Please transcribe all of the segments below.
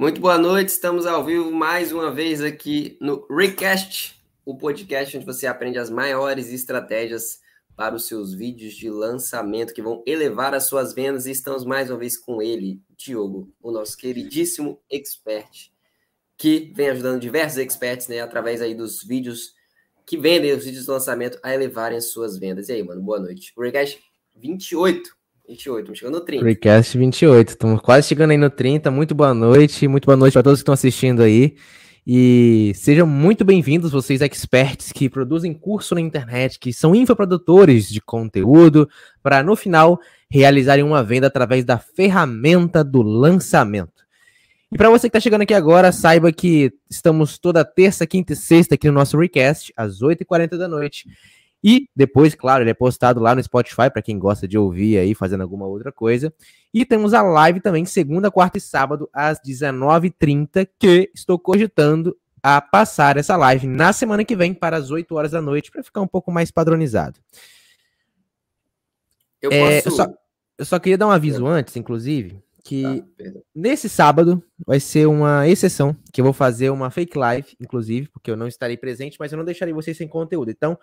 Muito boa noite, estamos ao vivo mais uma vez aqui no Recast, o podcast onde você aprende as maiores estratégias para os seus vídeos de lançamento que vão elevar as suas vendas. E estamos mais uma vez com ele, Diogo, o nosso queridíssimo expert, que vem ajudando diversos experts, né, através aí dos vídeos que vendem os vídeos de lançamento a elevarem as suas vendas. E aí, mano, boa noite. O Recast 28. 28, estamos chegando no 30. Recast 28, estamos quase chegando aí no 30. Muito boa noite, muito boa noite para todos que estão assistindo aí. E sejam muito bem-vindos, vocês experts que produzem curso na internet, que são infoprodutores de conteúdo, para no final realizarem uma venda através da ferramenta do lançamento. E para você que está chegando aqui agora, saiba que estamos toda terça, quinta e sexta aqui no nosso Recast, às 8h40 da noite. E depois, claro, ele é postado lá no Spotify para quem gosta de ouvir aí, fazendo alguma outra coisa. E temos a live também, segunda, quarta e sábado, às 19h30, que estou cogitando a passar essa live na semana que vem para as 8 horas da noite, para ficar um pouco mais padronizado. Eu, é, posso... eu, só, eu só queria dar um aviso antes, inclusive, que ah, nesse sábado vai ser uma exceção, que eu vou fazer uma fake live, inclusive, porque eu não estarei presente, mas eu não deixarei vocês sem conteúdo. Então,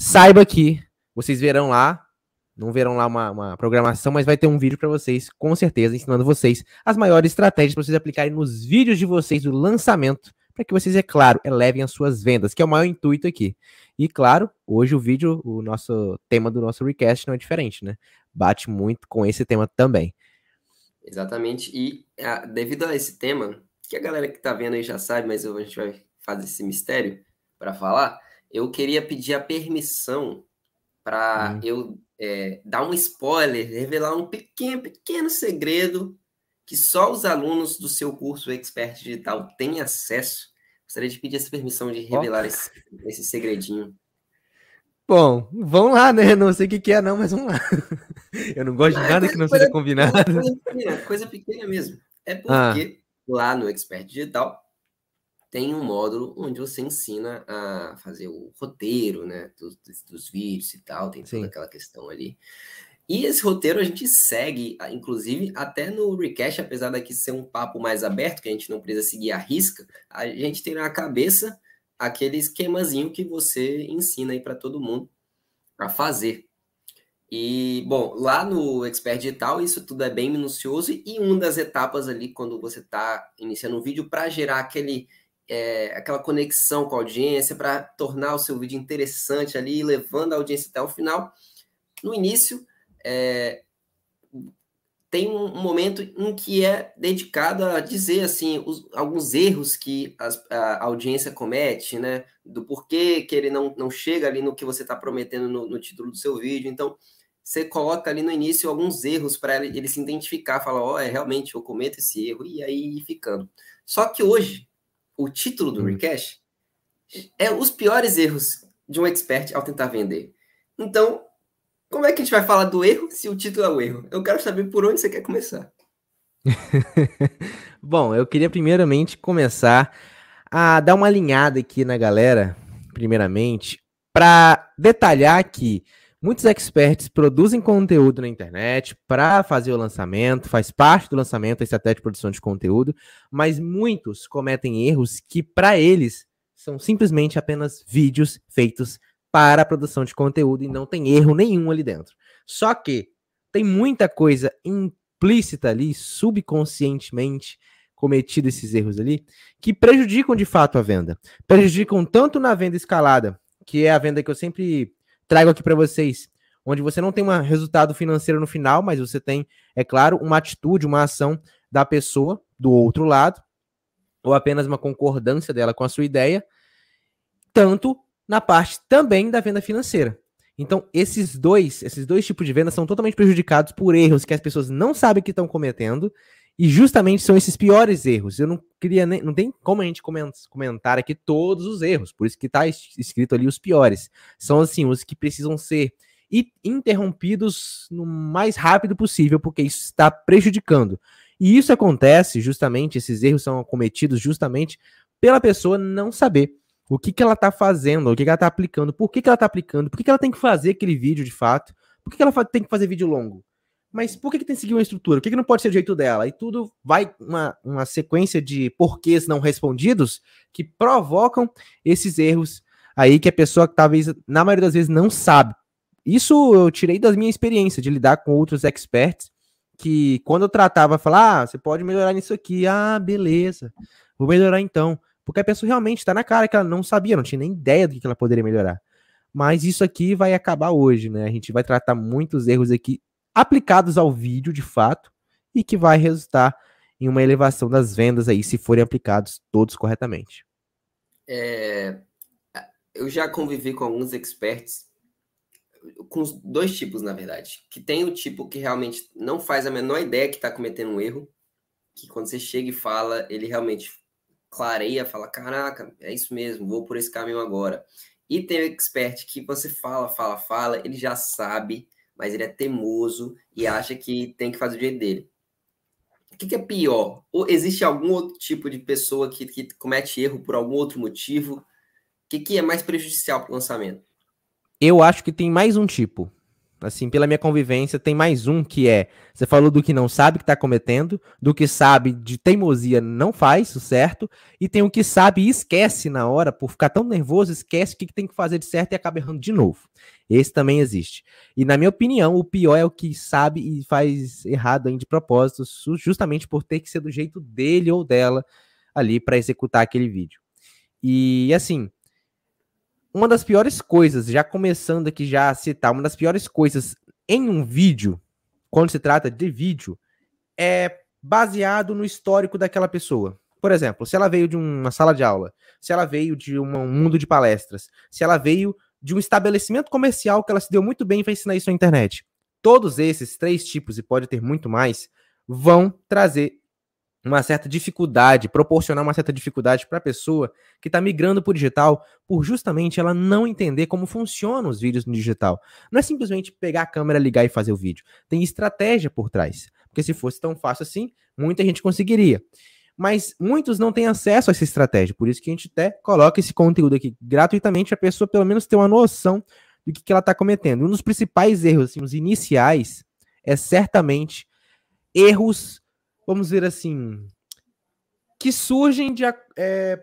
Saiba que vocês verão lá, não verão lá uma, uma programação, mas vai ter um vídeo para vocês, com certeza, ensinando vocês as maiores estratégias para vocês aplicarem nos vídeos de vocês do lançamento, para que vocês, é claro, elevem as suas vendas, que é o maior intuito aqui. E claro, hoje o vídeo, o nosso tema do nosso recast não é diferente, né? Bate muito com esse tema também. Exatamente. E a, devido a esse tema, que a galera que está vendo aí já sabe, mas a gente vai fazer esse mistério para falar eu queria pedir a permissão para hum. eu é, dar um spoiler, revelar um pequeno, pequeno segredo que só os alunos do seu curso Expert Digital têm acesso. Gostaria de pedir essa permissão de revelar esse, esse segredinho. Bom, vamos lá, né? Não sei o que, que é, não, mas vamos lá. Eu não gosto de nada que não seja combinado. Coisa pequena, coisa pequena mesmo. É ah. porque ah. lá no Expert Digital tem um módulo onde você ensina a fazer o roteiro, né, dos, dos vídeos e tal, tem toda Sim. aquela questão ali. E esse roteiro a gente segue, inclusive, até no Recast, apesar daqui ser um papo mais aberto, que a gente não precisa seguir a risca, a gente tem na cabeça aquele esquemazinho que você ensina aí para todo mundo a fazer. E, bom, lá no Expert Digital, isso tudo é bem minucioso, e uma das etapas ali, quando você está iniciando um vídeo, para gerar aquele é, aquela conexão com a audiência, para tornar o seu vídeo interessante ali, levando a audiência até o final. No início, é, tem um momento em que é dedicado a dizer assim os, alguns erros que as, a audiência comete, né? Do porquê que ele não, não chega ali no que você está prometendo no, no, título do seu vídeo. Então, você coloca ali no início alguns erros para ele, ele, se identificar, falar, ó, oh, é realmente eu cometo esse erro, e aí ficando. Só que hoje, o título do hum. Recash é os piores erros de um expert ao tentar vender. Então, como é que a gente vai falar do erro se o título é o erro? Eu quero saber por onde você quer começar. Bom, eu queria primeiramente começar a dar uma alinhada aqui na galera, primeiramente, para detalhar que Muitos experts produzem conteúdo na internet para fazer o lançamento, faz parte do lançamento a estratégia de produção de conteúdo, mas muitos cometem erros que, para eles, são simplesmente apenas vídeos feitos para a produção de conteúdo e não tem erro nenhum ali dentro. Só que tem muita coisa implícita ali, subconscientemente cometido esses erros ali, que prejudicam de fato a venda. Prejudicam tanto na venda escalada, que é a venda que eu sempre trago aqui para vocês, onde você não tem um resultado financeiro no final, mas você tem, é claro, uma atitude, uma ação da pessoa do outro lado, ou apenas uma concordância dela com a sua ideia, tanto na parte também da venda financeira. Então, esses dois, esses dois tipos de venda são totalmente prejudicados por erros que as pessoas não sabem que estão cometendo e justamente são esses piores erros. Eu não queria nem. Não tem como a gente comentar aqui todos os erros. Por isso que está escrito ali os piores. São assim, os que precisam ser interrompidos no mais rápido possível, porque isso está prejudicando. E isso acontece justamente, esses erros são cometidos justamente pela pessoa não saber o que, que ela está fazendo, o que, que ela está aplicando, por que, que ela está aplicando, por que, que ela tem que fazer aquele vídeo de fato, por que, que ela tem que fazer vídeo longo. Mas por que, que tem que seguir uma estrutura? Por que, que não pode ser do jeito dela? E tudo vai uma, uma sequência de porquês não respondidos que provocam esses erros aí que a pessoa talvez, na maioria das vezes, não sabe. Isso eu tirei da minha experiência de lidar com outros experts que quando eu tratava, falar, ah, você pode melhorar nisso aqui. Ah, beleza, vou melhorar então. Porque a pessoa realmente está na cara que ela não sabia, não tinha nem ideia do que ela poderia melhorar. Mas isso aqui vai acabar hoje, né? A gente vai tratar muitos erros aqui aplicados ao vídeo de fato e que vai resultar em uma elevação das vendas aí, se forem aplicados todos corretamente. É, eu já convivi com alguns experts, com dois tipos, na verdade. Que tem o tipo que realmente não faz a menor ideia que está cometendo um erro, que quando você chega e fala, ele realmente clareia, fala: Caraca, é isso mesmo, vou por esse caminho agora. E tem o expert que você fala, fala, fala, ele já sabe mas ele é teimoso e acha que tem que fazer o jeito dele. O que, que é pior? Ou existe algum outro tipo de pessoa que, que comete erro por algum outro motivo? O que, que é mais prejudicial para o lançamento? Eu acho que tem mais um tipo assim, pela minha convivência, tem mais um que é, você falou do que não sabe que está cometendo, do que sabe de teimosia não faz o certo, e tem o que sabe e esquece na hora, por ficar tão nervoso, esquece o que tem que fazer de certo e acaba errando de novo. Esse também existe. E na minha opinião, o pior é o que sabe e faz errado de propósito, justamente por ter que ser do jeito dele ou dela ali para executar aquele vídeo. E assim, uma das piores coisas, já começando aqui já a citar, uma das piores coisas em um vídeo, quando se trata de vídeo, é baseado no histórico daquela pessoa. Por exemplo, se ela veio de uma sala de aula, se ela veio de um mundo de palestras, se ela veio de um estabelecimento comercial que ela se deu muito bem para ensinar isso na internet. Todos esses três tipos, e pode ter muito mais, vão trazer uma certa dificuldade, proporcionar uma certa dificuldade para a pessoa que está migrando para o digital, por justamente ela não entender como funcionam os vídeos no digital. Não é simplesmente pegar a câmera, ligar e fazer o vídeo. Tem estratégia por trás. Porque se fosse tão fácil assim, muita gente conseguiria. Mas muitos não têm acesso a essa estratégia. Por isso que a gente até coloca esse conteúdo aqui gratuitamente, a pessoa pelo menos ter uma noção do que, que ela está cometendo. Um dos principais erros, assim, os iniciais, é certamente erros vamos ver assim, que surgem de é,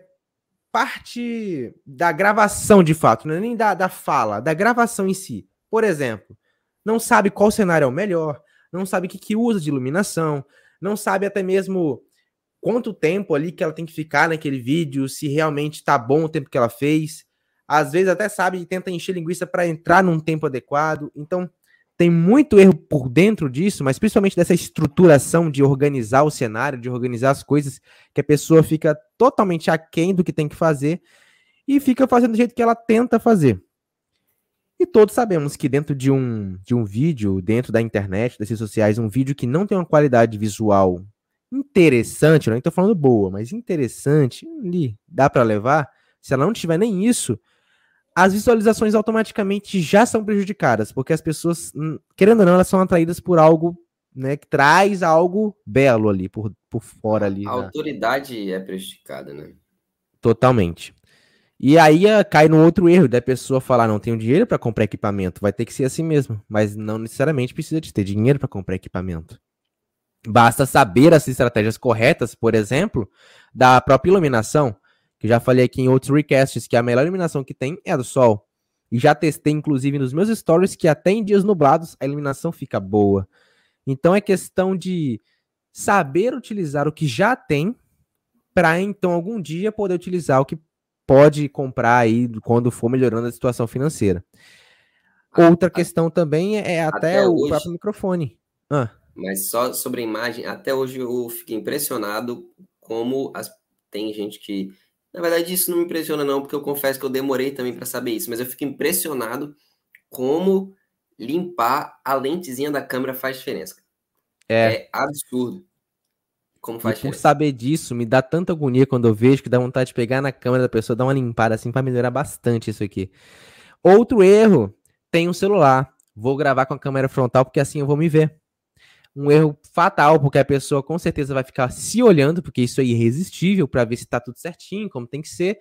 parte da gravação de fato, não é nem da, da fala, da gravação em si. Por exemplo, não sabe qual cenário é o melhor, não sabe o que, que usa de iluminação, não sabe até mesmo quanto tempo ali que ela tem que ficar naquele vídeo, se realmente tá bom o tempo que ela fez. Às vezes até sabe e tenta encher linguiça para entrar num tempo adequado. Então, tem muito erro por dentro disso, mas principalmente dessa estruturação de organizar o cenário, de organizar as coisas, que a pessoa fica totalmente aquém do que tem que fazer e fica fazendo do jeito que ela tenta fazer. E todos sabemos que dentro de um, de um vídeo, dentro da internet, das redes sociais, um vídeo que não tem uma qualidade visual interessante, não estou falando boa, mas interessante, ali dá para levar, se ela não tiver nem isso, as visualizações automaticamente já são prejudicadas, porque as pessoas, hum, querendo ou não, elas são atraídas por algo né, que traz algo belo ali, por, por fora ali. A né? autoridade é prejudicada, né? Totalmente. E aí uh, cai no outro erro da pessoa falar, não tenho dinheiro para comprar equipamento, vai ter que ser assim mesmo, mas não necessariamente precisa de ter dinheiro para comprar equipamento. Basta saber as estratégias corretas, por exemplo, da própria iluminação que já falei aqui em outros recasts, que a melhor iluminação que tem é a do sol. E já testei, inclusive, nos meus stories, que até em dias nublados a iluminação fica boa. Então é questão de saber utilizar o que já tem, para então algum dia poder utilizar o que pode comprar aí quando for melhorando a situação financeira. Outra questão também é até, até o hoje, próprio microfone. Ah. Mas só sobre a imagem, até hoje eu fiquei impressionado como as, tem gente que na verdade, isso não me impressiona, não, porque eu confesso que eu demorei também para saber isso, mas eu fico impressionado como limpar a lentezinha da câmera faz diferença. É, é absurdo. Como faz e diferença. Por saber disso, me dá tanta agonia quando eu vejo que dá vontade de pegar na câmera da pessoa, dar uma limpada assim para melhorar bastante isso aqui. Outro erro, tem um celular. Vou gravar com a câmera frontal porque assim eu vou me ver um erro fatal, porque a pessoa com certeza vai ficar se olhando, porque isso é irresistível, para ver se está tudo certinho, como tem que ser.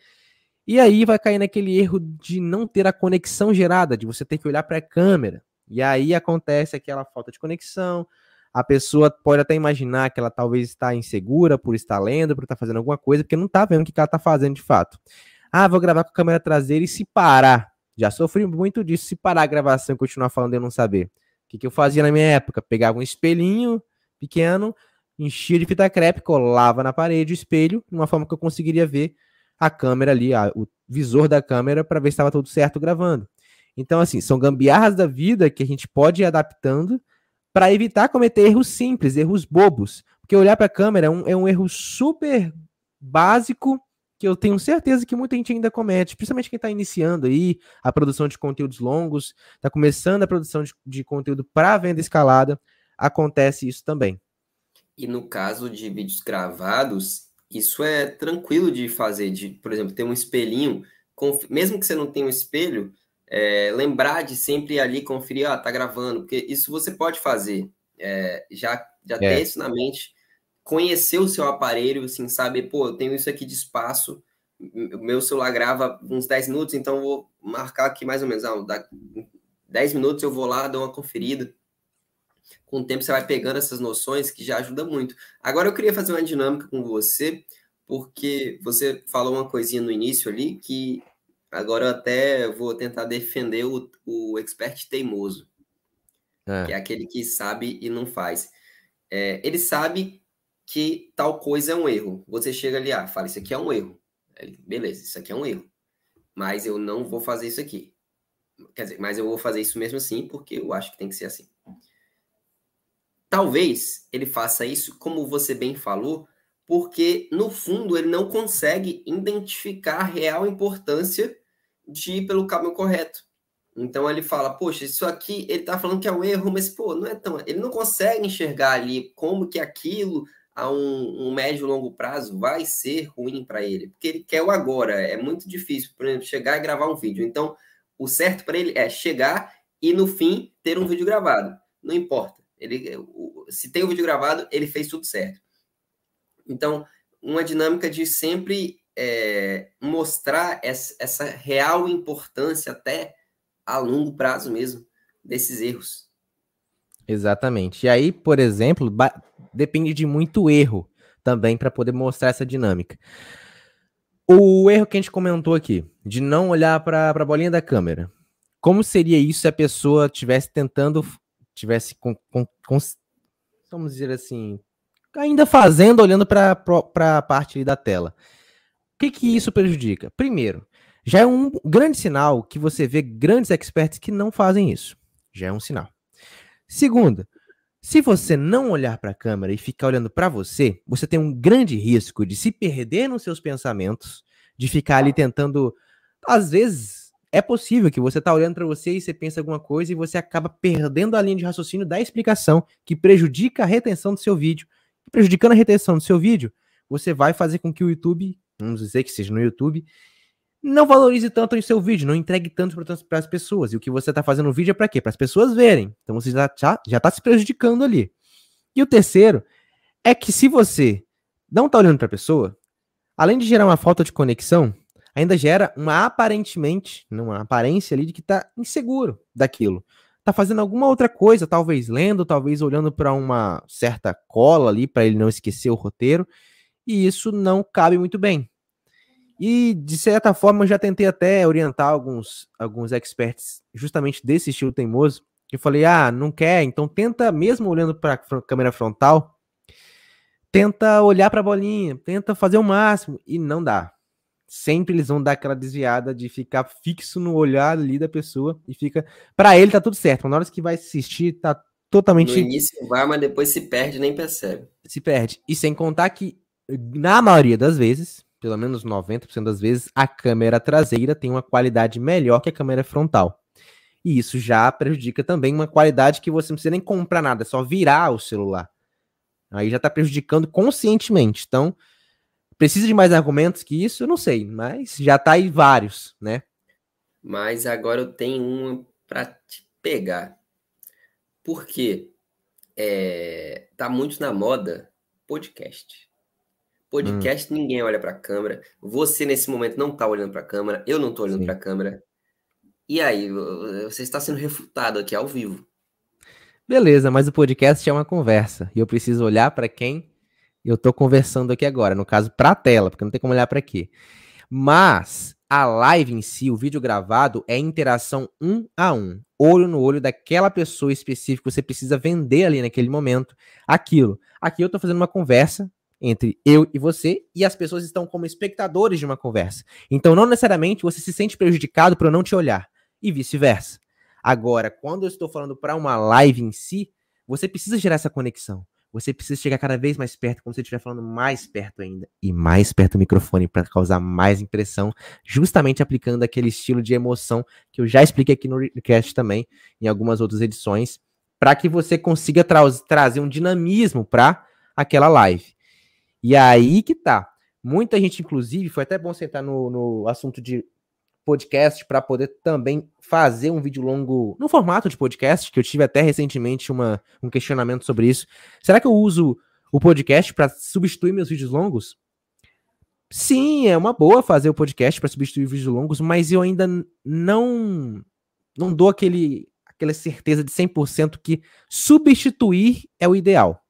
E aí vai cair naquele erro de não ter a conexão gerada, de você ter que olhar para a câmera. E aí acontece aquela falta de conexão. A pessoa pode até imaginar que ela talvez está insegura por estar lendo, por estar fazendo alguma coisa, porque não está vendo o que ela está fazendo de fato. Ah, vou gravar com a câmera traseira e se parar. Já sofri muito disso, se parar a gravação e continuar falando e eu não saber. O que, que eu fazia na minha época? Pegava um espelhinho pequeno, enchia de fita crepe, colava na parede o espelho, de uma forma que eu conseguiria ver a câmera ali, a, o visor da câmera, para ver se estava tudo certo gravando. Então, assim, são gambiarras da vida que a gente pode ir adaptando para evitar cometer erros simples, erros bobos. Porque olhar para a câmera é um, é um erro super básico que eu tenho certeza que muita gente ainda comete, principalmente quem está iniciando aí a produção de conteúdos longos, está começando a produção de, de conteúdo para venda escalada, acontece isso também. E no caso de vídeos gravados, isso é tranquilo de fazer, de, por exemplo, ter um espelhinho, mesmo que você não tenha um espelho, é, lembrar de sempre ali conferir, ah, tá gravando, porque isso você pode fazer, é, já, já é. ter isso na mente, conhecer o seu aparelho, assim, saber, pô, eu tenho isso aqui de espaço, o meu celular grava uns 10 minutos, então vou marcar aqui mais ou menos, ah, 10 minutos eu vou lá, dou uma conferida, com o tempo você vai pegando essas noções que já ajuda muito. Agora eu queria fazer uma dinâmica com você, porque você falou uma coisinha no início ali que agora eu até vou tentar defender o, o expert teimoso, é. que é aquele que sabe e não faz. É, ele sabe que tal coisa é um erro. Você chega ali, ah, fala, isso aqui é um erro. Ele, Beleza, isso aqui é um erro. Mas eu não vou fazer isso aqui. Quer dizer, mas eu vou fazer isso mesmo assim, porque eu acho que tem que ser assim. Talvez ele faça isso, como você bem falou, porque no fundo ele não consegue identificar a real importância de ir pelo caminho correto. Então ele fala, poxa, isso aqui ele tá falando que é um erro, mas pô, não é tão. Ele não consegue enxergar ali como que aquilo a um, um médio e longo prazo vai ser ruim para ele, porque ele quer o agora. É muito difícil, por exemplo, chegar e gravar um vídeo. Então, o certo para ele é chegar e no fim ter um vídeo gravado. Não importa. Ele, se tem o vídeo gravado, ele fez tudo certo. Então, uma dinâmica de sempre é, mostrar essa, real importância até a longo prazo mesmo desses erros. Exatamente. E aí, por exemplo, depende de muito erro também para poder mostrar essa dinâmica. O erro que a gente comentou aqui, de não olhar para a bolinha da câmera. Como seria isso se a pessoa estivesse tentando tivesse com, com, com, vamos dizer assim, ainda fazendo, olhando para a parte da tela. O que, que isso prejudica? Primeiro, já é um grande sinal que você vê grandes experts que não fazem isso. Já é um sinal. Segundo, se você não olhar para a câmera e ficar olhando para você, você tem um grande risco de se perder nos seus pensamentos, de ficar ali tentando, às vezes, é possível que você tá olhando para você e você pensa alguma coisa e você acaba perdendo a linha de raciocínio da explicação, que prejudica a retenção do seu vídeo. Prejudicando a retenção do seu vídeo, você vai fazer com que o YouTube, vamos dizer que seja no YouTube, não valorize tanto o seu vídeo, não entregue tanto para as pessoas. E o que você está fazendo no vídeo é para quê? Para as pessoas verem. Então você já está já tá se prejudicando ali. E o terceiro é que se você não está olhando para a pessoa, além de gerar uma falta de conexão, ainda gera uma aparentemente, uma aparência ali de que tá inseguro daquilo. Tá fazendo alguma outra coisa, talvez lendo, talvez olhando para uma certa cola ali para ele não esquecer o roteiro, e isso não cabe muito bem. E de certa forma eu já tentei até orientar alguns alguns experts justamente desse estilo teimoso, que eu falei: "Ah, não quer, então tenta mesmo olhando para a câmera frontal, tenta olhar para a bolinha, tenta fazer o máximo e não dá sempre eles vão dar aquela desviada de ficar fixo no olhar ali da pessoa e fica. Para ele tá tudo certo, mas na hora que vai assistir, tá totalmente. No início vai, mas depois se perde nem percebe. Se perde. E sem contar que, na maioria das vezes, pelo menos 90% das vezes, a câmera traseira tem uma qualidade melhor que a câmera frontal. E isso já prejudica também uma qualidade que você não precisa nem comprar nada, é só virar o celular. Aí já tá prejudicando conscientemente. Então, Precisa de mais argumentos que isso? Eu não sei, mas já tá aí vários, né? Mas agora eu tenho uma para te pegar. Porque é, tá muito na moda podcast. Podcast, hum. ninguém olha para a câmera. Você, nesse momento, não tá olhando para a câmera. Eu não tô olhando para a câmera. E aí, você está sendo refutado aqui ao vivo. Beleza, mas o podcast é uma conversa e eu preciso olhar para quem eu estou conversando aqui agora, no caso para a tela, porque não tem como olhar para aqui. Mas a live em si, o vídeo gravado, é interação um a um, olho no olho daquela pessoa específica. Você precisa vender ali naquele momento aquilo. Aqui eu estou fazendo uma conversa entre eu e você e as pessoas estão como espectadores de uma conversa. Então, não necessariamente você se sente prejudicado por eu não te olhar e vice-versa. Agora, quando eu estou falando para uma live em si, você precisa gerar essa conexão. Você precisa chegar cada vez mais perto, se você estiver falando mais perto ainda. E mais perto do microfone para causar mais impressão, justamente aplicando aquele estilo de emoção que eu já expliquei aqui no cast também, em algumas outras edições, para que você consiga tra trazer um dinamismo para aquela live. E aí que tá. Muita gente, inclusive, foi até bom sentar no, no assunto de podcast para poder também fazer um vídeo longo no formato de podcast, que eu tive até recentemente uma, um questionamento sobre isso. Será que eu uso o podcast para substituir meus vídeos longos? Sim, é uma boa fazer o podcast para substituir vídeos longos, mas eu ainda não não dou aquele aquela certeza de 100% que substituir é o ideal.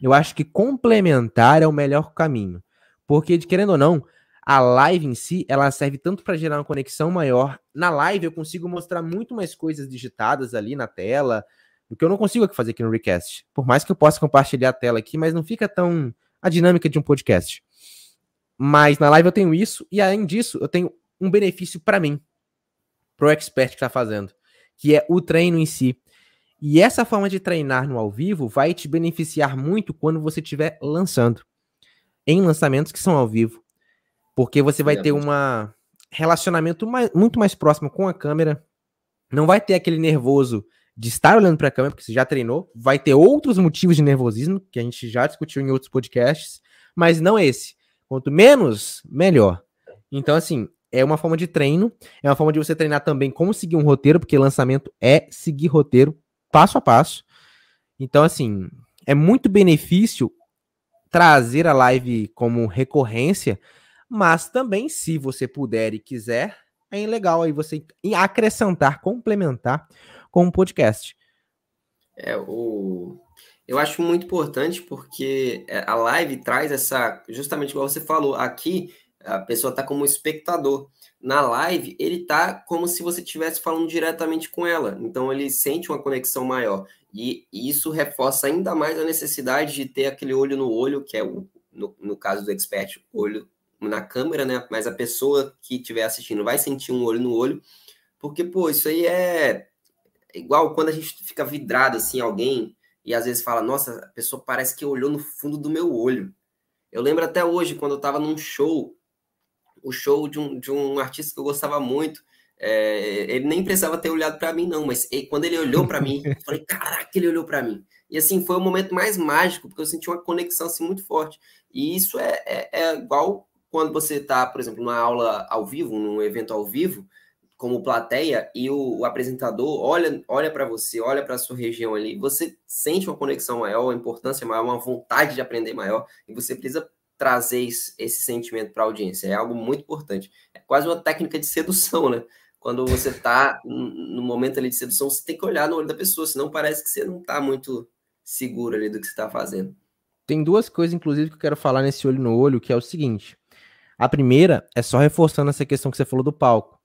Eu acho que complementar é o melhor caminho. Porque, querendo ou não, a live em si, ela serve tanto para gerar uma conexão maior. Na live eu consigo mostrar muito mais coisas digitadas ali na tela, do que eu não consigo fazer aqui no Recast. Por mais que eu possa compartilhar a tela aqui, mas não fica tão a dinâmica de um podcast. Mas na live eu tenho isso, e além disso, eu tenho um benefício para mim, pro expert que está fazendo, que é o treino em si. E essa forma de treinar no ao vivo vai te beneficiar muito quando você estiver lançando. Em lançamentos que são ao vivo. Porque você vai ter um relacionamento mais, muito mais próximo com a câmera. Não vai ter aquele nervoso de estar olhando para a câmera, porque você já treinou. Vai ter outros motivos de nervosismo, que a gente já discutiu em outros podcasts, mas não esse. Quanto menos, melhor. Então, assim, é uma forma de treino, é uma forma de você treinar também como seguir um roteiro, porque lançamento é seguir roteiro passo a passo. Então, assim, é muito benefício trazer a live como recorrência, mas também, se você puder e quiser, é legal aí você acrescentar, complementar com um podcast. É, o... Eu acho muito importante porque é, a live traz essa, justamente igual você falou, aqui a pessoa está como espectador. Na live, ele está como se você estivesse falando diretamente com ela. Então, ele sente uma conexão maior. E, isso reforça ainda mais a necessidade de ter aquele olho no olho, que é o, no, no caso do expert, olho na câmera, né? Mas a pessoa que estiver assistindo vai sentir um olho no olho, porque, pô, isso aí é igual quando a gente fica vidrado assim alguém e às vezes fala, nossa, a pessoa parece que olhou no fundo do meu olho. Eu lembro até hoje, quando eu estava num show, o show de um, de um artista que eu gostava muito, é, ele nem precisava ter olhado para mim, não, mas ele, quando ele olhou para mim, eu falei, caraca, ele olhou para mim. E assim, foi o momento mais mágico, porque eu senti uma conexão assim muito forte. E isso é, é, é igual quando você está, por exemplo, numa aula ao vivo, num evento ao vivo, como plateia, e o, o apresentador olha, olha para você, olha para a sua região ali, você sente uma conexão maior, uma importância maior, uma vontade de aprender maior, e você precisa trazer esse sentimento para a audiência. É algo muito importante. É quase uma técnica de sedução, né? Quando você está no momento ali de sedução, você tem que olhar no olho da pessoa, senão parece que você não está muito seguro ali do que você está fazendo. Tem duas coisas, inclusive, que eu quero falar nesse olho no olho, que é o seguinte. A primeira é só reforçando essa questão que você falou do palco.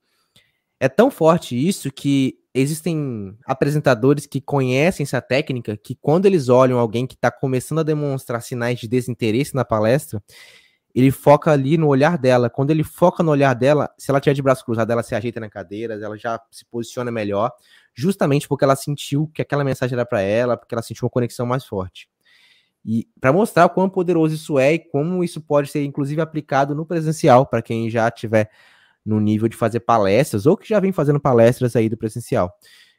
É tão forte isso que existem apresentadores que conhecem essa técnica que quando eles olham alguém que está começando a demonstrar sinais de desinteresse na palestra, ele foca ali no olhar dela. Quando ele foca no olhar dela, se ela tiver de braço cruzado, ela se ajeita na cadeira, ela já se posiciona melhor, justamente porque ela sentiu que aquela mensagem era para ela, porque ela sentiu uma conexão mais forte. E para mostrar o quão poderoso isso é e como isso pode ser, inclusive, aplicado no presencial, para quem já tiver no nível de fazer palestras ou que já vem fazendo palestras aí do presencial.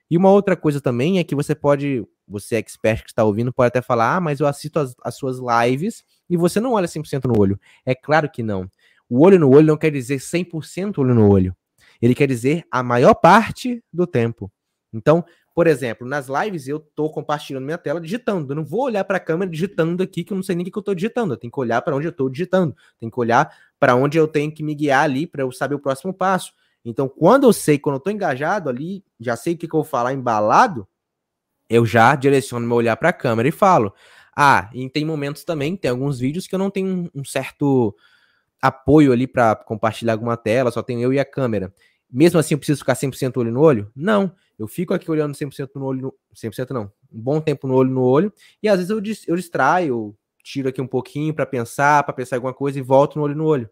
E uma outra coisa também é que você pode, você é expert que está ouvindo, pode até falar, ah, mas eu assisto as, as suas lives e você não olha 100% no olho. É claro que não. O olho no olho não quer dizer 100% olho no olho. Ele quer dizer a maior parte do tempo. Então, por exemplo, nas lives eu tô compartilhando minha tela digitando. Eu não vou olhar para a câmera digitando aqui, que eu não sei nem o que eu tô digitando. Eu tenho que olhar para onde eu tô digitando. Tenho que olhar para onde eu tenho que me guiar ali para eu saber o próximo passo. Então, quando eu sei, quando eu tô engajado ali, já sei o que, que eu vou falar embalado, eu já direciono meu olhar para a câmera e falo. Ah, e tem momentos também, tem alguns vídeos que eu não tenho um certo apoio ali para compartilhar alguma tela, só tenho eu e a câmera. Mesmo assim, eu preciso ficar 100% olho no olho? Não. Eu fico aqui olhando 100% no olho, no... 100% não, um bom tempo no olho no olho, e às vezes eu, dis... eu distraio, tiro aqui um pouquinho para pensar, para pensar alguma coisa e volto no olho no olho.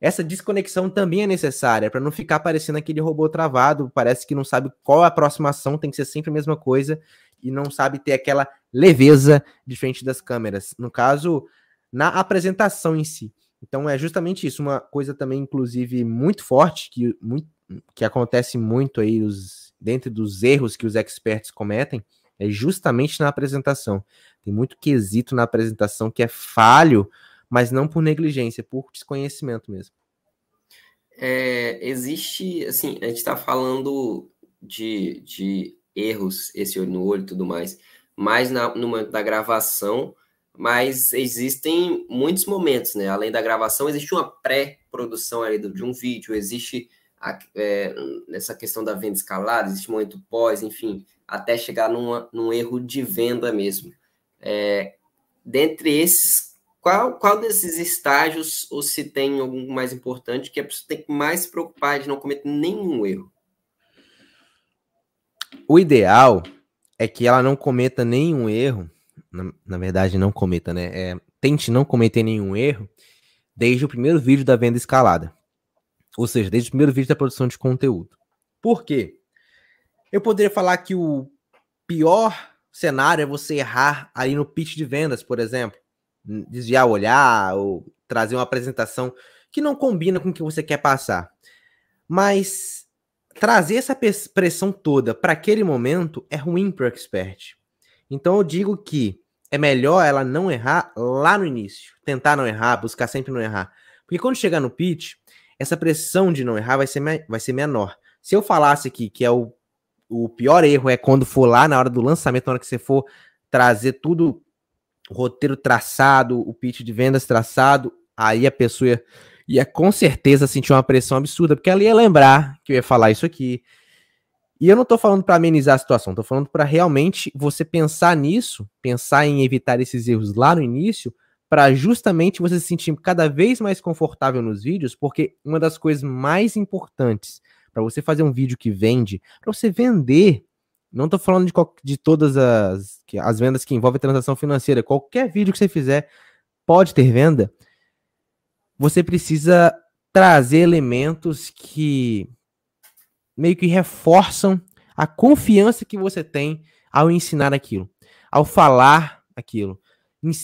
Essa desconexão também é necessária para não ficar parecendo aquele robô travado, parece que não sabe qual é a próxima ação, tem que ser sempre a mesma coisa e não sabe ter aquela leveza de frente das câmeras. No caso, na apresentação em si. Então é justamente isso, uma coisa também, inclusive, muito forte, que, muito, que acontece muito aí os, dentro dos erros que os experts cometem, é justamente na apresentação. Tem muito quesito na apresentação que é falho, mas não por negligência, por desconhecimento mesmo. É, existe, assim, a gente está falando de, de erros, esse olho no olho e tudo mais, mas na, no momento da gravação, mas existem muitos momentos, né? Além da gravação, existe uma pré-produção ali de um vídeo, existe a, é, nessa questão da venda escalada, existe momento pós, enfim, até chegar numa, num erro de venda mesmo. É, dentre esses, qual, qual desses estágios, ou se tem algum mais importante, que a pessoa tem que mais se preocupar de não cometer nenhum erro? O ideal é que ela não cometa nenhum erro na, na verdade, não cometa, né? É, tente não cometer nenhum erro desde o primeiro vídeo da venda escalada. Ou seja, desde o primeiro vídeo da produção de conteúdo. Por quê? Eu poderia falar que o pior cenário é você errar aí no pitch de vendas, por exemplo. Desviar o olhar ou trazer uma apresentação que não combina com o que você quer passar. Mas trazer essa pressão toda para aquele momento é ruim para o expert. Então eu digo que é melhor ela não errar lá no início. Tentar não errar, buscar sempre não errar. Porque quando chegar no pitch, essa pressão de não errar vai ser, vai ser menor. Se eu falasse aqui que é o, o pior erro é quando for lá na hora do lançamento, na hora que você for trazer tudo, o roteiro traçado, o pitch de vendas traçado, aí a pessoa ia, ia com certeza sentir uma pressão absurda, porque ela ia lembrar que eu ia falar isso aqui, e eu não tô falando para amenizar a situação, tô falando para realmente você pensar nisso, pensar em evitar esses erros lá no início, para justamente você se sentir cada vez mais confortável nos vídeos, porque uma das coisas mais importantes para você fazer um vídeo que vende, para você vender, não tô falando de, de todas as, as vendas que envolvem transação financeira, qualquer vídeo que você fizer pode ter venda, você precisa trazer elementos que meio que reforçam a confiança que você tem ao ensinar aquilo, ao falar aquilo,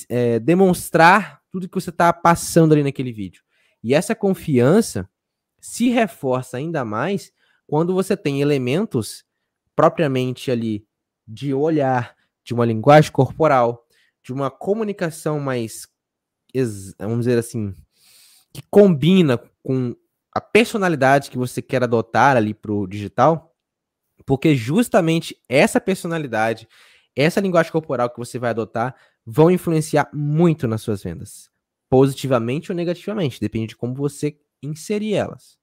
é, demonstrar tudo que você está passando ali naquele vídeo. E essa confiança se reforça ainda mais quando você tem elementos propriamente ali de olhar, de uma linguagem corporal, de uma comunicação mais, vamos dizer assim, que combina com a personalidade que você quer adotar ali para o digital, porque justamente essa personalidade, essa linguagem corporal que você vai adotar, vão influenciar muito nas suas vendas, positivamente ou negativamente, depende de como você inserir elas.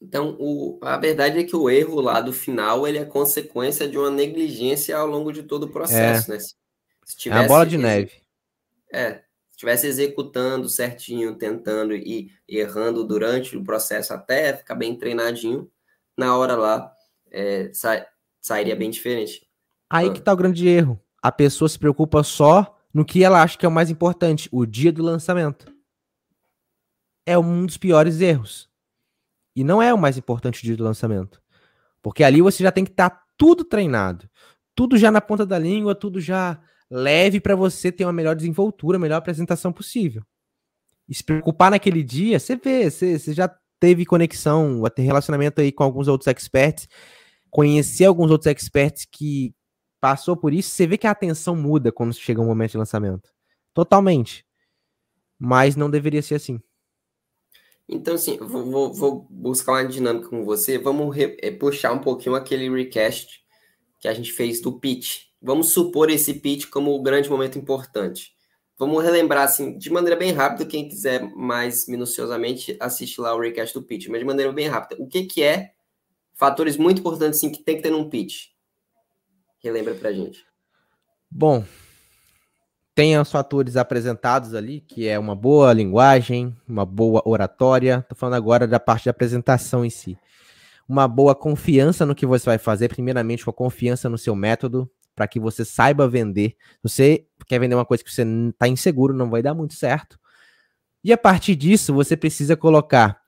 Então, o, a verdade é que o erro lá do final ele é consequência de uma negligência ao longo de todo o processo, é. né? Se tivesse, é uma bola de neve. É, estivesse executando certinho, tentando e errando durante o processo até ficar bem treinadinho, na hora lá é, sa sairia bem diferente. Aí ah. que tá o grande erro. A pessoa se preocupa só no que ela acha que é o mais importante, o dia do lançamento. É um dos piores erros. E não é o mais importante o dia do lançamento. Porque ali você já tem que estar tá tudo treinado. Tudo já na ponta da língua, tudo já leve para você ter uma melhor desenvoltura, melhor apresentação possível. E se preocupar naquele dia, você vê, você, você já teve conexão, ter relacionamento aí com alguns outros experts, conhecer alguns outros experts que passou por isso, você vê que a atenção muda quando chega o um momento de lançamento. Totalmente. Mas não deveria ser assim. Então, assim, vou, vou, vou buscar uma dinâmica com você. Vamos re, é, puxar um pouquinho aquele recast que a gente fez do pitch. Vamos supor esse pitch como o grande momento importante. vamos relembrar, assim, de maneira bem rápida, quem quiser mais minuciosamente, assiste lá o recast do pitch, mas de maneira bem rápida. O que, que é fatores muito importantes, assim, que tem que ter num pitch? Relembra pra gente. Bom, tem os fatores apresentados ali, que é uma boa linguagem, uma boa oratória. Estou falando agora da parte de apresentação em si. Uma boa confiança no que você vai fazer, primeiramente, uma confiança no seu método, para que você saiba vender. Você quer vender uma coisa que você está inseguro, não vai dar muito certo. E a partir disso, você precisa colocar,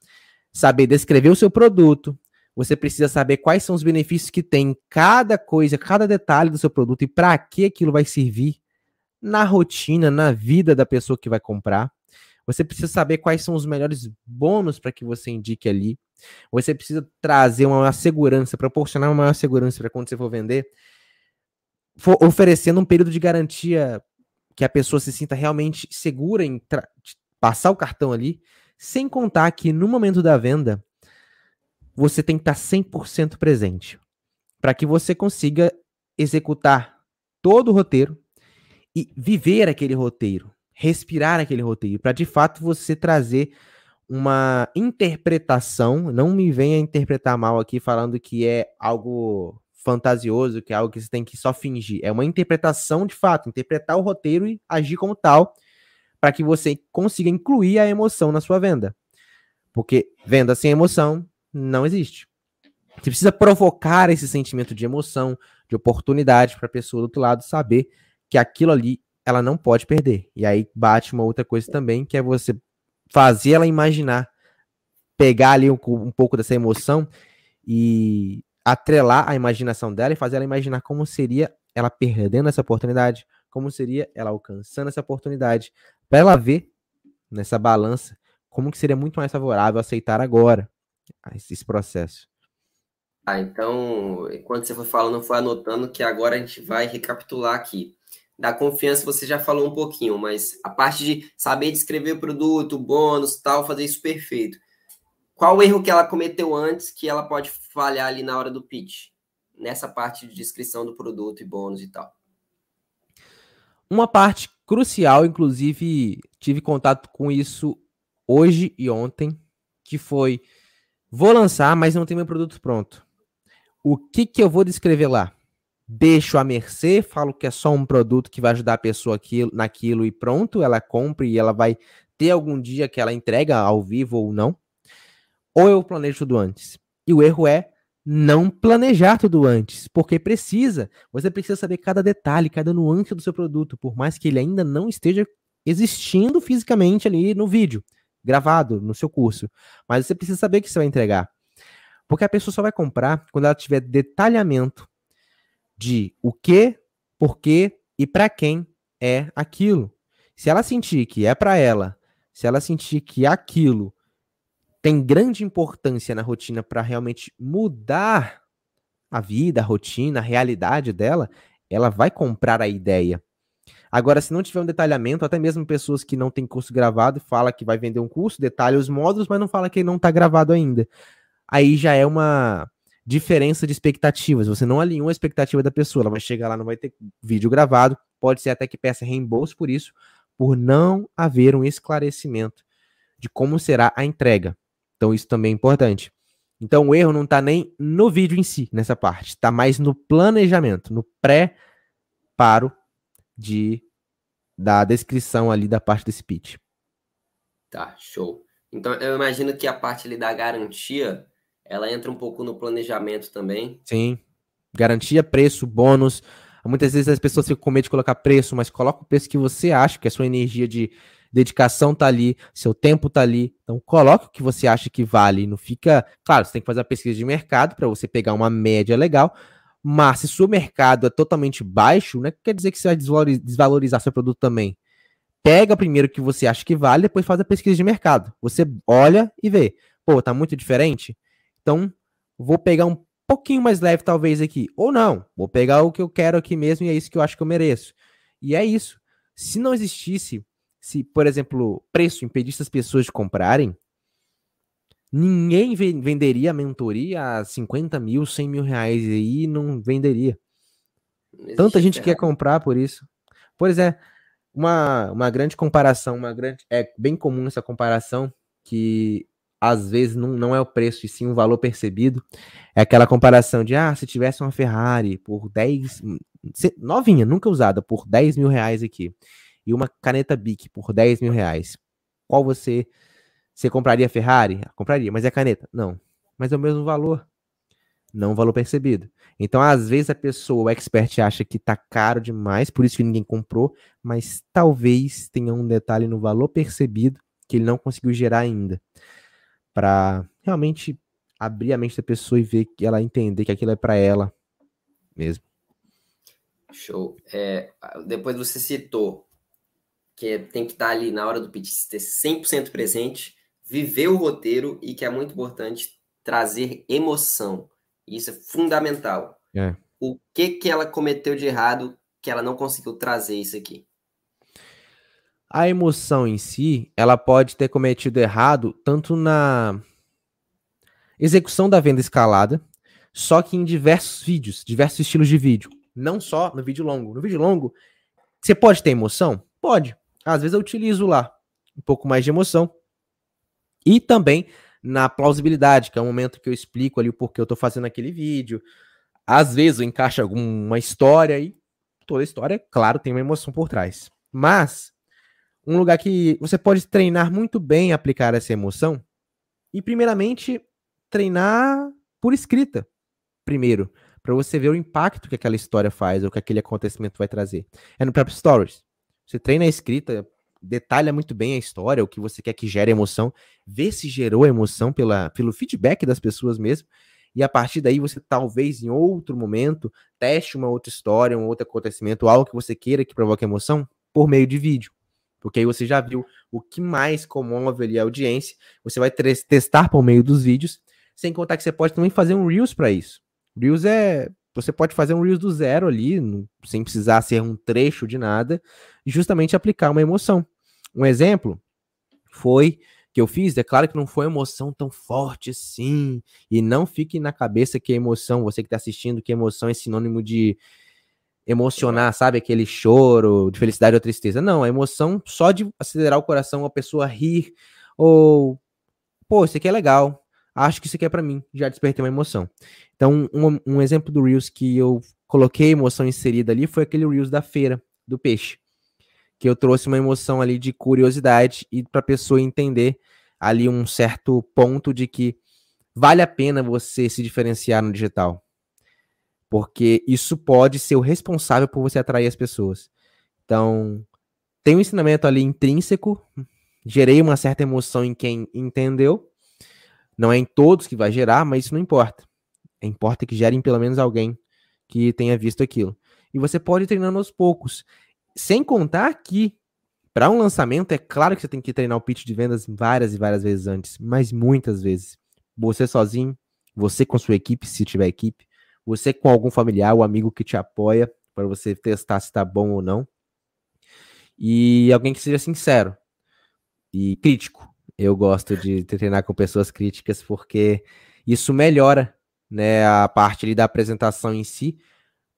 saber descrever o seu produto, você precisa saber quais são os benefícios que tem cada coisa, cada detalhe do seu produto e para que aquilo vai servir na rotina, na vida da pessoa que vai comprar. Você precisa saber quais são os melhores bônus para que você indique ali. Você precisa trazer uma maior segurança, proporcionar uma maior segurança para quando você for vender, oferecendo um período de garantia que a pessoa se sinta realmente segura em passar o cartão ali, sem contar que no momento da venda você tem que estar 100% presente. Para que você consiga executar todo o roteiro e viver aquele roteiro, respirar aquele roteiro, para de fato você trazer uma interpretação, não me venha interpretar mal aqui falando que é algo fantasioso, que é algo que você tem que só fingir. É uma interpretação de fato, interpretar o roteiro e agir como tal, para que você consiga incluir a emoção na sua venda. Porque venda sem emoção não existe. Você precisa provocar esse sentimento de emoção, de oportunidade para a pessoa do outro lado saber que aquilo ali ela não pode perder. E aí bate uma outra coisa também, que é você fazer ela imaginar, pegar ali um, um pouco dessa emoção e atrelar a imaginação dela e fazer ela imaginar como seria ela perdendo essa oportunidade, como seria ela alcançando essa oportunidade, para ela ver nessa balança como que seria muito mais favorável aceitar agora esse processo. Ah, então, enquanto você foi falando, fui anotando que agora a gente vai recapitular aqui. Da confiança você já falou um pouquinho, mas a parte de saber descrever o produto, bônus, tal, fazer isso perfeito. Qual o erro que ela cometeu antes que ela pode falhar ali na hora do pitch? Nessa parte de descrição do produto e bônus e tal. Uma parte crucial, inclusive tive contato com isso hoje e ontem, que foi vou lançar, mas não tem meu produto pronto. O que que eu vou descrever lá? Deixo a mercê, falo que é só um produto que vai ajudar a pessoa aquilo, naquilo e pronto, ela compra e ela vai ter algum dia que ela entrega ao vivo ou não ou eu planejo tudo antes? E o erro é não planejar tudo antes, porque precisa. Você precisa saber cada detalhe, cada nuance do seu produto, por mais que ele ainda não esteja existindo fisicamente ali no vídeo, gravado no seu curso. Mas você precisa saber o que você vai entregar. Porque a pessoa só vai comprar quando ela tiver detalhamento de o que, por que e para quem é aquilo. Se ela sentir que é para ela, se ela sentir que aquilo tem grande importância na rotina para realmente mudar a vida, a rotina, a realidade dela, ela vai comprar a ideia. Agora, se não tiver um detalhamento, até mesmo pessoas que não têm curso gravado fala que vai vender um curso, detalha os módulos, mas não fala que não está gravado ainda. Aí já é uma diferença de expectativas. Você não alinhou a expectativa da pessoa, ela vai chegar lá, não vai ter vídeo gravado, pode ser até que peça reembolso por isso, por não haver um esclarecimento de como será a entrega. Então isso também é importante. Então o erro não está nem no vídeo em si, nessa parte, está mais no planejamento, no pré-paro de da descrição ali da parte desse pitch. Tá, show. Então eu imagino que a parte ali da garantia, ela entra um pouco no planejamento também. Sim. Garantia, preço, bônus. Muitas vezes as pessoas ficam com medo de colocar preço, mas coloca o preço que você acha, que é a sua energia de dedicação tá ali, seu tempo tá ali. Então coloque o que você acha que vale, não fica, claro, você tem que fazer a pesquisa de mercado para você pegar uma média legal, mas se seu mercado é totalmente baixo, não é quer dizer que você vai desvalorizar seu produto também. Pega primeiro o que você acha que vale, depois faz a pesquisa de mercado. Você olha e vê, pô, tá muito diferente? Então, vou pegar um pouquinho mais leve talvez aqui, ou não, vou pegar o que eu quero aqui mesmo e é isso que eu acho que eu mereço. E é isso. Se não existisse se, por exemplo, preço impedisse as pessoas de comprarem, ninguém venderia a mentoria a 50 mil, 100 mil reais e não venderia. Não Tanta gente quer comprar por isso. Pois é, Uma, uma grande comparação, uma grande. É bem comum essa comparação, que às vezes não, não é o preço, e sim o valor percebido. É aquela comparação de, ah, se tivesse uma Ferrari por 10. Novinha, nunca usada, por 10 mil reais aqui. E uma caneta Bic por 10 mil reais. Qual você. Você compraria a Ferrari? Compraria, mas é caneta? Não. Mas é o mesmo valor. Não o valor percebido. Então, às vezes, a pessoa, o expert, acha que tá caro demais, por isso que ninguém comprou, mas talvez tenha um detalhe no valor percebido que ele não conseguiu gerar ainda para realmente abrir a mente da pessoa e ver que ela entender que aquilo é para ela mesmo. Show. É, depois você citou que tem que estar ali na hora do pitch, ter 100% presente, viver o roteiro e que é muito importante trazer emoção. Isso é fundamental. É. O que que ela cometeu de errado que ela não conseguiu trazer isso aqui? A emoção em si, ela pode ter cometido errado tanto na execução da venda escalada, só que em diversos vídeos, diversos estilos de vídeo. Não só no vídeo longo. No vídeo longo, você pode ter emoção? Pode. Às vezes eu utilizo lá um pouco mais de emoção. E também na plausibilidade, que é o momento que eu explico ali o porquê eu tô fazendo aquele vídeo. Às vezes eu encaixo alguma história e toda história, claro, tem uma emoção por trás. Mas um lugar que você pode treinar muito bem aplicar essa emoção. E, primeiramente, treinar por escrita. Primeiro, para você ver o impacto que aquela história faz ou que aquele acontecimento vai trazer. É no próprio Stories. Você treina a escrita, detalha muito bem a história, o que você quer que gere emoção, vê se gerou emoção pela, pelo feedback das pessoas mesmo. E a partir daí você talvez em outro momento teste uma outra história, um outro acontecimento, algo que você queira que provoque emoção por meio de vídeo porque aí você já viu o que mais comove ali a audiência, você vai testar por meio dos vídeos, sem contar que você pode também fazer um Reels para isso. Reels é. Você pode fazer um Reels do zero ali, sem precisar ser um trecho de nada, e justamente aplicar uma emoção. Um exemplo foi que eu fiz, é claro que não foi emoção tão forte assim, e não fique na cabeça que emoção, você que está assistindo, que emoção é sinônimo de emocionar, sabe? Aquele choro de felicidade ou tristeza. Não, a emoção só de acelerar o coração, a pessoa rir, ou, pô, isso aqui é legal, acho que isso aqui é para mim, já despertei uma emoção. Então, um, um exemplo do Reels que eu coloquei emoção inserida ali foi aquele Reels da feira, do peixe, que eu trouxe uma emoção ali de curiosidade e para a pessoa entender ali um certo ponto de que vale a pena você se diferenciar no digital porque isso pode ser o responsável por você atrair as pessoas. Então, tem um ensinamento ali intrínseco, gerei uma certa emoção em quem entendeu. Não é em todos que vai gerar, mas isso não importa. Importa que gere em pelo menos alguém que tenha visto aquilo. E você pode ir treinando aos poucos. Sem contar que, para um lançamento, é claro que você tem que treinar o pitch de vendas várias e várias vezes antes, mas muitas vezes. Você sozinho, você com sua equipe, se tiver equipe, você com algum familiar ou amigo que te apoia para você testar se está bom ou não. E alguém que seja sincero e crítico. Eu gosto de treinar com pessoas críticas porque isso melhora né, a parte ali da apresentação em si.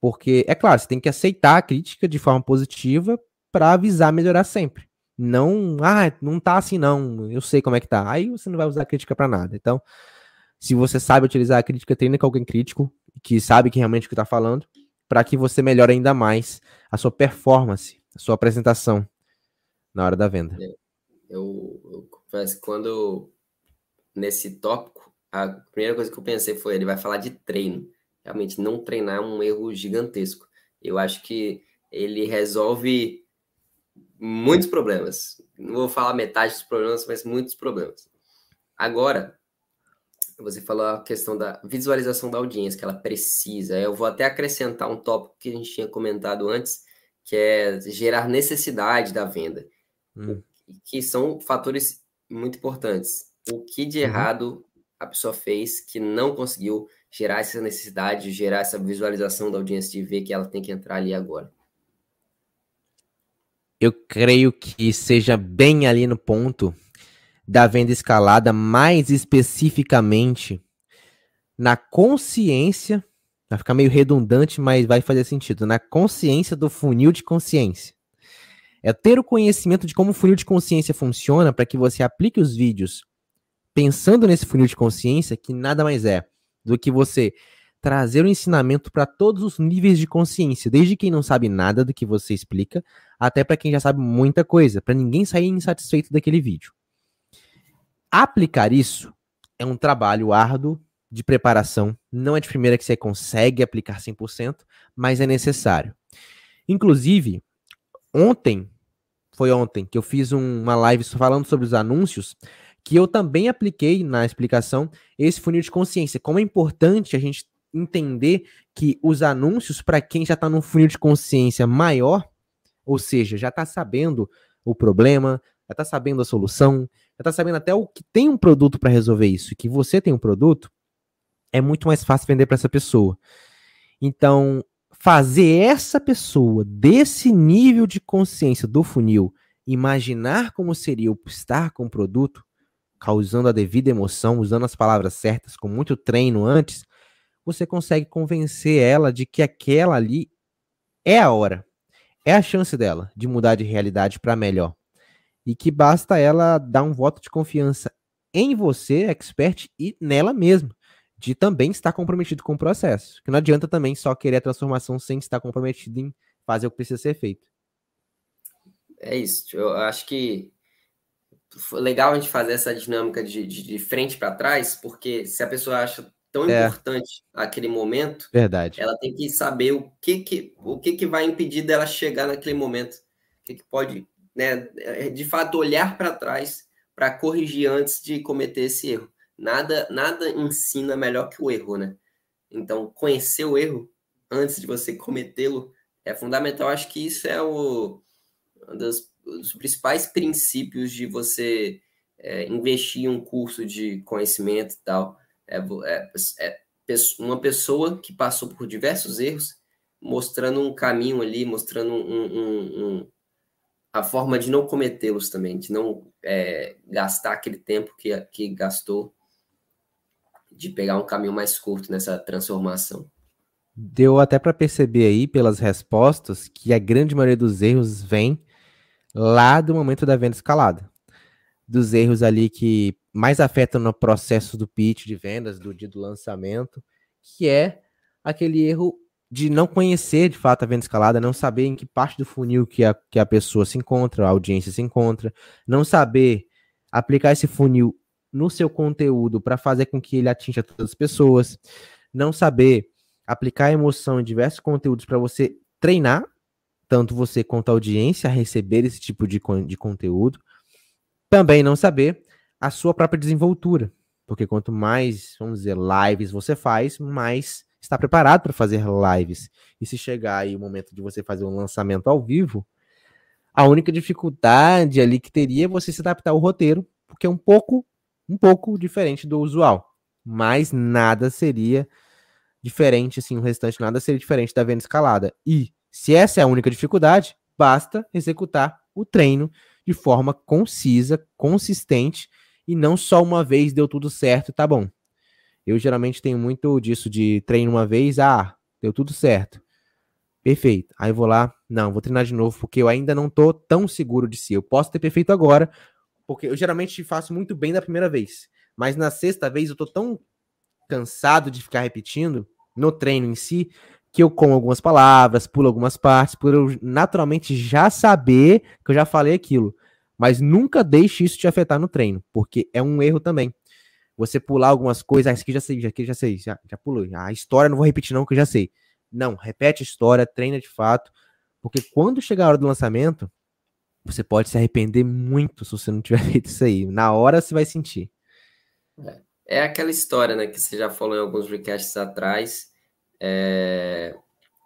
Porque, é claro, você tem que aceitar a crítica de forma positiva para avisar melhorar sempre. Não, ah, não tá assim não, eu sei como é que tá. Aí você não vai usar crítica para nada. Então, se você sabe utilizar a crítica, treina com alguém crítico, que sabe que realmente o que está falando, para que você melhore ainda mais a sua performance, a sua apresentação na hora da venda. É, eu, eu que quando nesse tópico, a primeira coisa que eu pensei foi ele vai falar de treino. Realmente não treinar é um erro gigantesco. Eu acho que ele resolve muitos problemas. Não vou falar metade dos problemas, mas muitos problemas. Agora, você falou a questão da visualização da audiência, que ela precisa. Eu vou até acrescentar um tópico que a gente tinha comentado antes, que é gerar necessidade da venda, hum. que são fatores muito importantes. O que de uhum. errado a pessoa fez que não conseguiu gerar essa necessidade, gerar essa visualização da audiência de ver que ela tem que entrar ali agora? Eu creio que seja bem ali no ponto da venda escalada, mais especificamente na consciência, vai ficar meio redundante, mas vai fazer sentido, na consciência do funil de consciência. É ter o conhecimento de como o funil de consciência funciona para que você aplique os vídeos pensando nesse funil de consciência, que nada mais é do que você trazer o ensinamento para todos os níveis de consciência, desde quem não sabe nada do que você explica, até para quem já sabe muita coisa, para ninguém sair insatisfeito daquele vídeo. Aplicar isso é um trabalho árduo de preparação, não é de primeira que você consegue aplicar 100%, mas é necessário. Inclusive, ontem, foi ontem, que eu fiz um, uma live falando sobre os anúncios, que eu também apliquei na explicação esse funil de consciência. Como é importante a gente entender que os anúncios, para quem já está num funil de consciência maior, ou seja, já está sabendo o problema, já está sabendo a solução, já está sabendo até o que tem um produto para resolver isso, que você tem um produto, é muito mais fácil vender para essa pessoa. Então, fazer essa pessoa desse nível de consciência do funil imaginar como seria o estar com o produto, causando a devida emoção, usando as palavras certas, com muito treino antes, você consegue convencer ela de que aquela ali é a hora, é a chance dela de mudar de realidade para melhor. E que basta ela dar um voto de confiança em você, expert, e nela mesma de também estar comprometido com o processo. Que não adianta também só querer a transformação sem estar comprometido em fazer o que precisa ser feito. É isso. Eu acho que foi legal a gente fazer essa dinâmica de, de, de frente para trás, porque se a pessoa acha tão é. importante aquele momento, verdade, ela tem que saber o que que o que que vai impedir dela chegar naquele momento, o que que pode, né, de fato olhar para trás para corrigir antes de cometer esse erro nada, nada ensina melhor que o erro, né? Então, conhecer o erro antes de você cometê-lo é fundamental. Acho que isso é o, um dos, dos principais princípios de você é, investir em um curso de conhecimento e tal. É, é, é, uma pessoa que passou por diversos erros, mostrando um caminho ali, mostrando um, um, um a forma de não cometê-los também, de não é, gastar aquele tempo que, que gastou de pegar um caminho mais curto nessa transformação. Deu até para perceber aí pelas respostas que a grande maioria dos erros vem lá do momento da venda escalada. Dos erros ali que mais afetam no processo do pitch de vendas, do dia do lançamento, que é aquele erro de não conhecer de fato a venda escalada, não saber em que parte do funil que a, que a pessoa se encontra, a audiência se encontra, não saber aplicar esse funil no seu conteúdo para fazer com que ele atinja todas as pessoas, não saber aplicar emoção em diversos conteúdos para você treinar tanto você quanto a audiência a receber esse tipo de, de conteúdo. Também não saber a sua própria desenvoltura, porque quanto mais, vamos dizer, lives você faz, mais está preparado para fazer lives. E se chegar aí o momento de você fazer um lançamento ao vivo, a única dificuldade ali que teria é você se adaptar ao roteiro, porque é um pouco um pouco diferente do usual, mas nada seria diferente, assim, o restante nada seria diferente da venda escalada. E se essa é a única dificuldade, basta executar o treino de forma concisa, consistente e não só uma vez deu tudo certo, tá bom. Eu geralmente tenho muito disso de treino uma vez, ah, deu tudo certo. Perfeito. Aí vou lá, não, vou treinar de novo porque eu ainda não tô tão seguro de si. Eu posso ter perfeito agora, porque eu geralmente faço muito bem da primeira vez. Mas na sexta vez eu tô tão cansado de ficar repetindo no treino em si que eu como algumas palavras, pulo algumas partes, por eu naturalmente já saber que eu já falei aquilo. Mas nunca deixe isso te afetar no treino, porque é um erro também. Você pular algumas coisas, ah, isso aqui já sei, já, aqui já sei, já, já pulou. A história não vou repetir não, que eu já sei. Não, repete a história, treina de fato, porque quando chegar a hora do lançamento, você pode se arrepender muito se você não tiver feito isso aí. Na hora você vai sentir. É, é aquela história, né, que você já falou em alguns recasts atrás. É,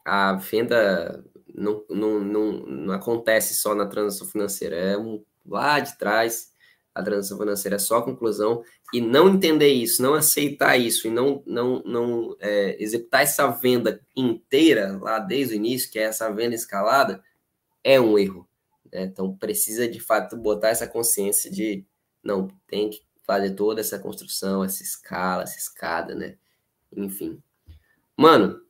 a venda não, não, não, não, acontece só na transação financeira, é um, lá de trás. A transação financeira é só a conclusão. E não entender isso, não aceitar isso e não, não, não é, executar essa venda inteira lá desde o início, que é essa venda escalada, é um erro né? Então precisa de fato botar essa consciência de não tem que fazer toda essa construção, essa escala, essa escada, né? Enfim. Mano,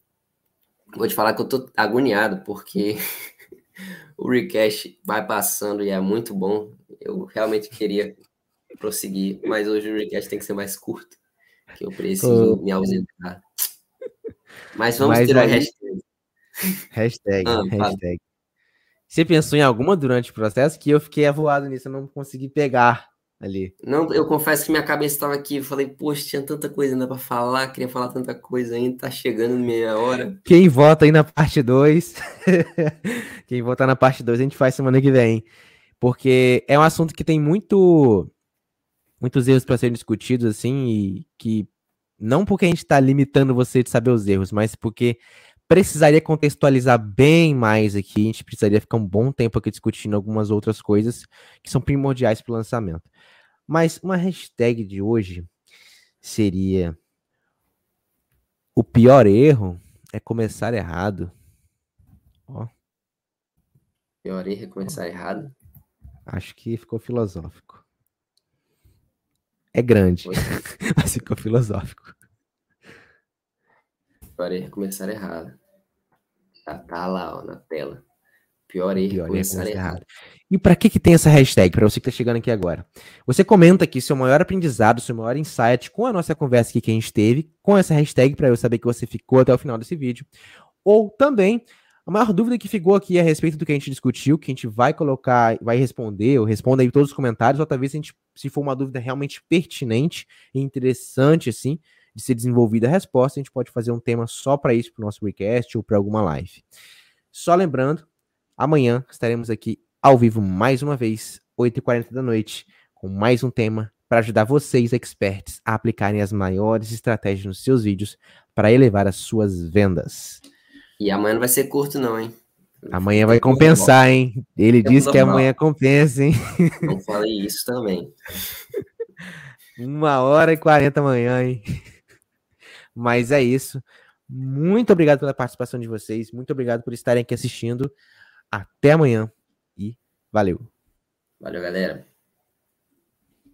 vou te falar que eu tô agoniado porque o request vai passando e é muito bom. Eu realmente queria prosseguir, mas hoje o request tem que ser mais curto, que eu preciso oh. me ausentar. Mas vamos mas ter aí... a hashtag. Hashtag, ah, hashtag. Você pensou em alguma durante o processo que eu fiquei avoado nisso, eu não consegui pegar ali. Não, eu confesso que minha cabeça estava aqui, eu falei, poxa, tinha tanta coisa ainda para falar, queria falar tanta coisa ainda, tá chegando meia hora. Quem vota aí na parte 2, quem votar na parte 2 a gente faz semana que vem, porque é um assunto que tem muito muitos erros para serem discutidos assim e que não porque a gente está limitando você de saber os erros, mas porque precisaria contextualizar bem mais aqui. A gente precisaria ficar um bom tempo aqui discutindo algumas outras coisas que são primordiais para o lançamento. Mas uma hashtag de hoje seria: O pior erro é começar errado. Ó. Pior erro é começar errado? Acho que ficou filosófico. É grande, mas ficou filosófico. Pior erro é começar errado. Tá, tá lá, ó, na tela. Pior erro, Pior começar errado. E para que que tem essa hashtag, para você que tá chegando aqui agora? Você comenta aqui seu maior aprendizado, seu maior insight com a nossa conversa aqui que a gente teve, com essa hashtag, para eu saber que você ficou até o final desse vídeo. Ou também, a maior dúvida que ficou aqui a respeito do que a gente discutiu, que a gente vai colocar, vai responder, ou responda aí todos os comentários, ou talvez a gente, se for uma dúvida realmente pertinente e interessante, assim, de ser desenvolvida a resposta, a gente pode fazer um tema só para isso, para o nosso request ou para alguma live. Só lembrando, amanhã estaremos aqui ao vivo mais uma vez, 8h40 da noite, com mais um tema para ajudar vocês, experts, a aplicarem as maiores estratégias nos seus vídeos para elevar as suas vendas. E amanhã não vai ser curto, não, hein? Amanhã vai compensar, hein? Ele disse que amanhã compensa, hein? Não falei isso também. Uma hora e quarenta amanhã, hein? Mas é isso. Muito obrigado pela participação de vocês. Muito obrigado por estarem aqui assistindo. Até amanhã e valeu. Valeu, galera.